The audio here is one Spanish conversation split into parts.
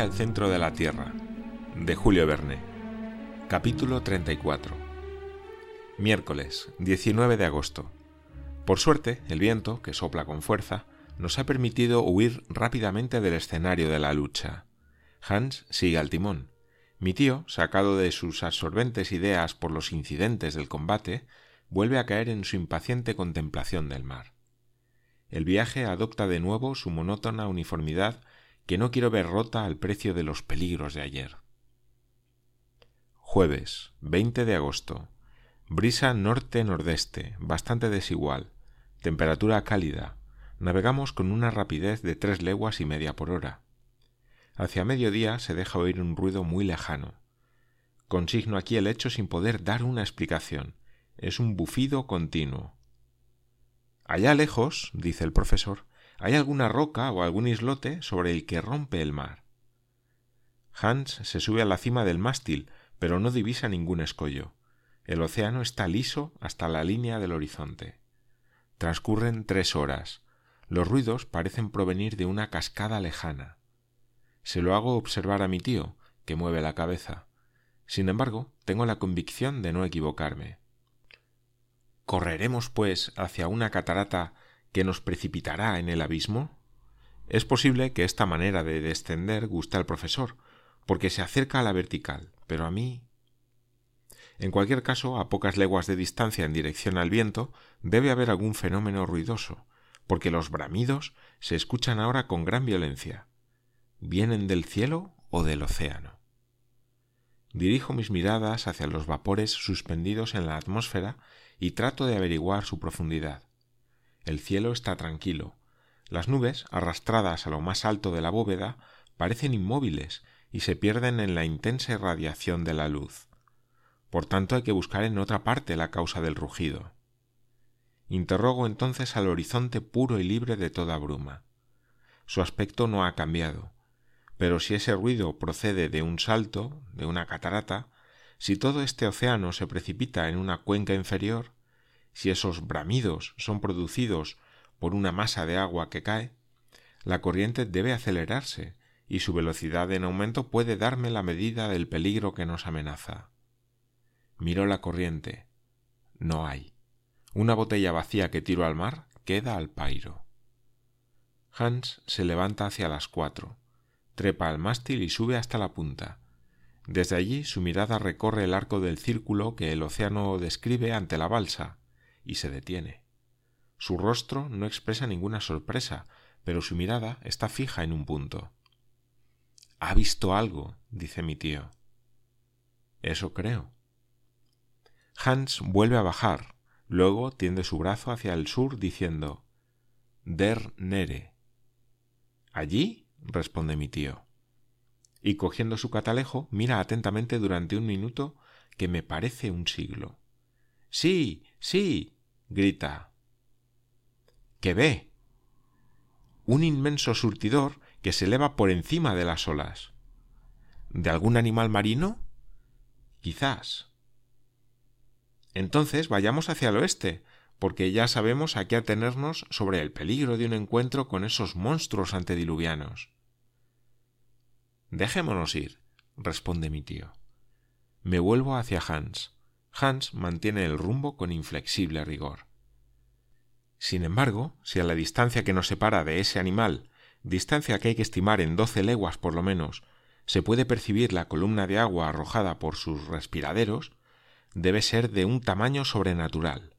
Viaje al centro de la Tierra, de Julio Verne. Capítulo 34. Miércoles, 19 de agosto. Por suerte, el viento, que sopla con fuerza, nos ha permitido huir rápidamente del escenario de la lucha. Hans sigue al timón. Mi tío, sacado de sus absorbentes ideas por los incidentes del combate, vuelve a caer en su impaciente contemplación del mar. El viaje adopta de nuevo su monótona uniformidad que no quiero ver rota al precio de los peligros de ayer. Jueves, 20 de agosto. Brisa norte-nordeste, bastante desigual. Temperatura cálida. Navegamos con una rapidez de tres leguas y media por hora. Hacia mediodía se deja oír un ruido muy lejano. Consigno aquí el hecho sin poder dar una explicación. Es un bufido continuo. Allá lejos, dice el profesor, hay alguna roca o algún islote sobre el que rompe el mar. Hans se sube a la cima del mástil, pero no divisa ningún escollo. El océano está liso hasta la línea del horizonte. Transcurren tres horas. Los ruidos parecen provenir de una cascada lejana. Se lo hago observar a mi tío, que mueve la cabeza. Sin embargo, tengo la convicción de no equivocarme. ¿Correremos, pues, hacia una catarata que nos precipitará en el abismo? Es posible que esta manera de descender guste al profesor, porque se acerca a la vertical, pero a mí. En cualquier caso, a pocas leguas de distancia en dirección al viento, debe haber algún fenómeno ruidoso, porque los bramidos se escuchan ahora con gran violencia. ¿Vienen del cielo o del océano? Dirijo mis miradas hacia los vapores suspendidos en la atmósfera y trato de averiguar su profundidad. El cielo está tranquilo. Las nubes, arrastradas a lo más alto de la bóveda, parecen inmóviles y se pierden en la intensa irradiación de la luz. Por tanto hay que buscar en otra parte la causa del rugido. Interrogo entonces al horizonte puro y libre de toda bruma. Su aspecto no ha cambiado, pero si ese ruido procede de un salto, de una catarata, si todo este océano se precipita en una cuenca inferior, si esos bramidos son producidos por una masa de agua que cae, la corriente debe acelerarse y su velocidad en aumento puede darme la medida del peligro que nos amenaza. Miro la corriente. No hay. Una botella vacía que tiro al mar queda al pairo. Hans se levanta hacia las cuatro, trepa al mástil y sube hasta la punta. Desde allí su mirada recorre el arco del círculo que el océano describe ante la balsa, y se detiene. Su rostro no expresa ninguna sorpresa, pero su mirada está fija en un punto. Ha visto algo, dice mi tío. Eso creo. Hans vuelve a bajar, luego tiende su brazo hacia el sur diciendo Der Nere. ¿Allí? responde mi tío y cogiendo su catalejo mira atentamente durante un minuto que me parece un siglo. Sí, sí. Grita. ¿Qué ve? Un inmenso surtidor que se eleva por encima de las olas. ¿De algún animal marino? Quizás. Entonces vayamos hacia el oeste, porque ya sabemos a qué atenernos sobre el peligro de un encuentro con esos monstruos antediluvianos. Dejémonos ir, responde mi tío. Me vuelvo hacia Hans. Hans mantiene el rumbo con inflexible rigor. Sin embargo, si a la distancia que nos separa de ese animal, distancia que hay que estimar en doce leguas por lo menos, se puede percibir la columna de agua arrojada por sus respiraderos, debe ser de un tamaño sobrenatural.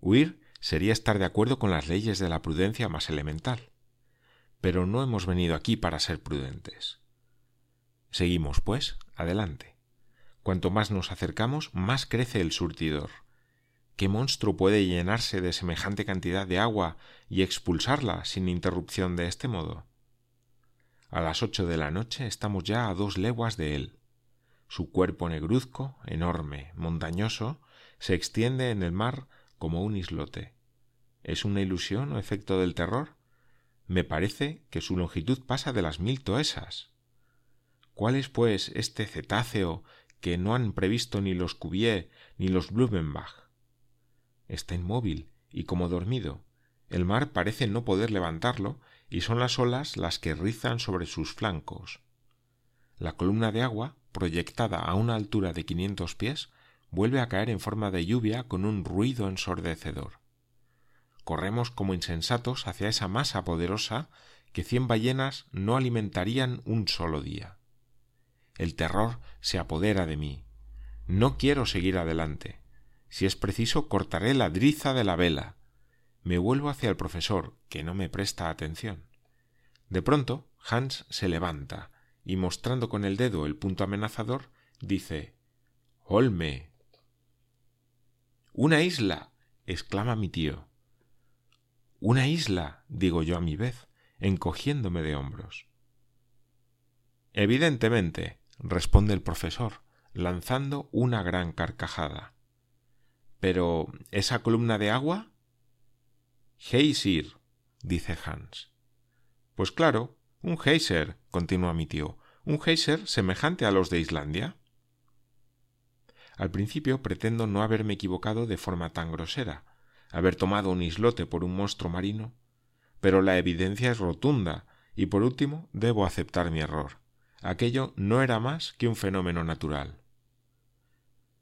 Huir sería estar de acuerdo con las leyes de la prudencia más elemental. Pero no hemos venido aquí para ser prudentes. Seguimos, pues, adelante. Cuanto más nos acercamos, más crece el surtidor. ¿Qué monstruo puede llenarse de semejante cantidad de agua y expulsarla sin interrupción de este modo? A las ocho de la noche estamos ya a dos leguas de él. Su cuerpo negruzco, enorme, montañoso, se extiende en el mar como un islote. ¿Es una ilusión o efecto del terror? Me parece que su longitud pasa de las mil toesas. ¿Cuál es, pues, este cetáceo que no han previsto ni los Cuvier ni los Blumenbach? Está inmóvil y como dormido. El mar parece no poder levantarlo y son las olas las que rizan sobre sus flancos. la columna de agua, proyectada a una altura de quinientos pies, vuelve a caer en forma de lluvia con un ruido ensordecedor. Corremos como insensatos hacia esa masa poderosa que cien ballenas no alimentarían un solo día. El terror se apodera de mí. No quiero seguir adelante. Si es preciso, cortaré la driza de la vela. Me vuelvo hacia el profesor, que no me presta atención. De pronto, Hans se levanta y mostrando con el dedo el punto amenazador, dice Olme. Una isla. exclama mi tío. Una isla. digo yo a mi vez, encogiéndome de hombros. Evidentemente, responde el profesor, lanzando una gran carcajada. Pero ¿esa columna de agua? Geysir, dice Hans. Pues claro, un geyser, continúa mi tío, un geyser semejante a los de Islandia. Al principio pretendo no haberme equivocado de forma tan grosera, haber tomado un islote por un monstruo marino, pero la evidencia es rotunda y por último debo aceptar mi error. Aquello no era más que un fenómeno natural.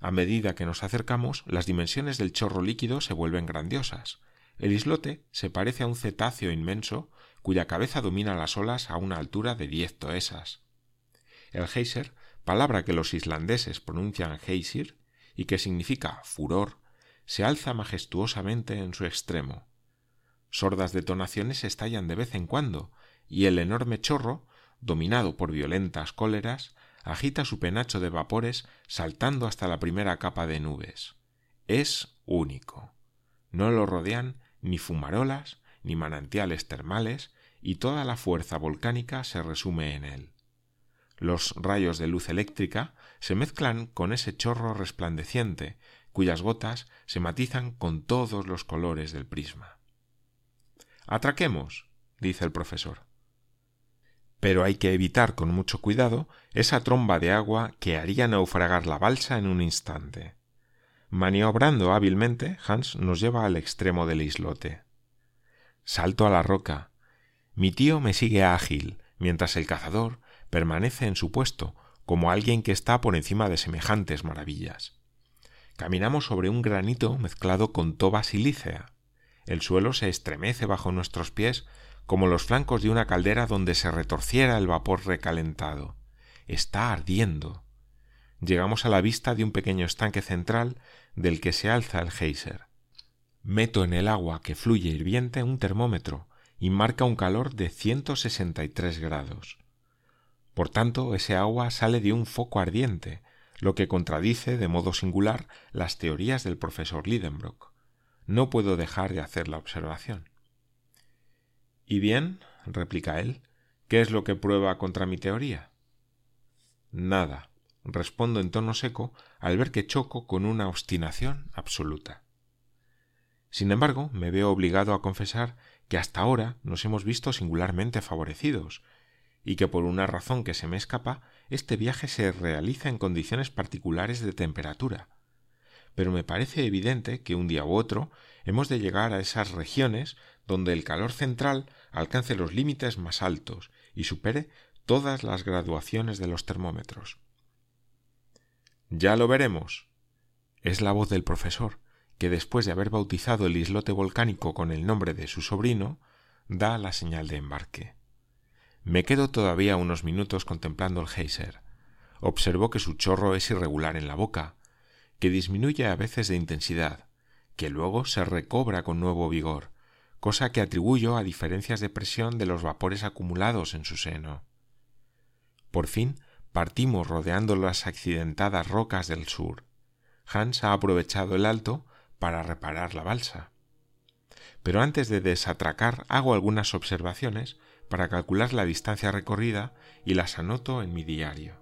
A medida que nos acercamos, las dimensiones del chorro líquido se vuelven grandiosas. El islote se parece a un cetáceo inmenso cuya cabeza domina las olas a una altura de diez toesas. El geyser palabra que los islandeses pronuncian Geysir y que significa furor, se alza majestuosamente en su extremo. Sordas detonaciones estallan de vez en cuando, y el enorme chorro, dominado por violentas cóleras, agita su penacho de vapores saltando hasta la primera capa de nubes. Es único. No lo rodean ni fumarolas, ni manantiales termales, y toda la fuerza volcánica se resume en él. Los rayos de luz eléctrica se mezclan con ese chorro resplandeciente, cuyas gotas se matizan con todos los colores del prisma. Atraquemos, dice el profesor. Pero hay que evitar con mucho cuidado esa tromba de agua que haría naufragar la balsa en un instante. Maniobrando hábilmente, Hans nos lleva al extremo del islote. Salto a la roca. Mi tío me sigue ágil, mientras el cazador permanece en su puesto, como alguien que está por encima de semejantes maravillas. Caminamos sobre un granito mezclado con toba silícea. El suelo se estremece bajo nuestros pies como los flancos de una caldera donde se retorciera el vapor recalentado. Está ardiendo. Llegamos a la vista de un pequeño estanque central del que se alza el geyser. Meto en el agua que fluye hirviente un termómetro y marca un calor de ciento sesenta y tres grados. Por tanto, ese agua sale de un foco ardiente, lo que contradice de modo singular las teorías del profesor Lidenbrock. No puedo dejar de hacer la observación. ¿Y bien? replica él, ¿qué es lo que prueba contra mi teoría? Nada, respondo en tono seco al ver que choco con una obstinación absoluta. Sin embargo, me veo obligado a confesar que hasta ahora nos hemos visto singularmente favorecidos, y que por una razón que se me escapa, este viaje se realiza en condiciones particulares de temperatura. Pero me parece evidente que un día u otro hemos de llegar a esas regiones donde el calor central alcance los límites más altos y supere todas las graduaciones de los termómetros. Ya lo veremos. Es la voz del profesor, que después de haber bautizado el islote volcánico con el nombre de su sobrino, da la señal de embarque. Me quedo todavía unos minutos contemplando el geyser. Observo que su chorro es irregular en la boca, que disminuye a veces de intensidad, que luego se recobra con nuevo vigor, cosa que atribuyo a diferencias de presión de los vapores acumulados en su seno. Por fin partimos rodeando las accidentadas rocas del sur. Hans ha aprovechado el alto para reparar la balsa. Pero antes de desatracar hago algunas observaciones para calcular la distancia recorrida y las anoto en mi diario.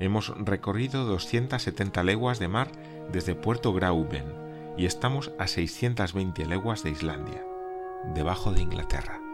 Hemos recorrido 270 leguas de mar desde Puerto Grauben y estamos a 620 leguas de Islandia, debajo de Inglaterra.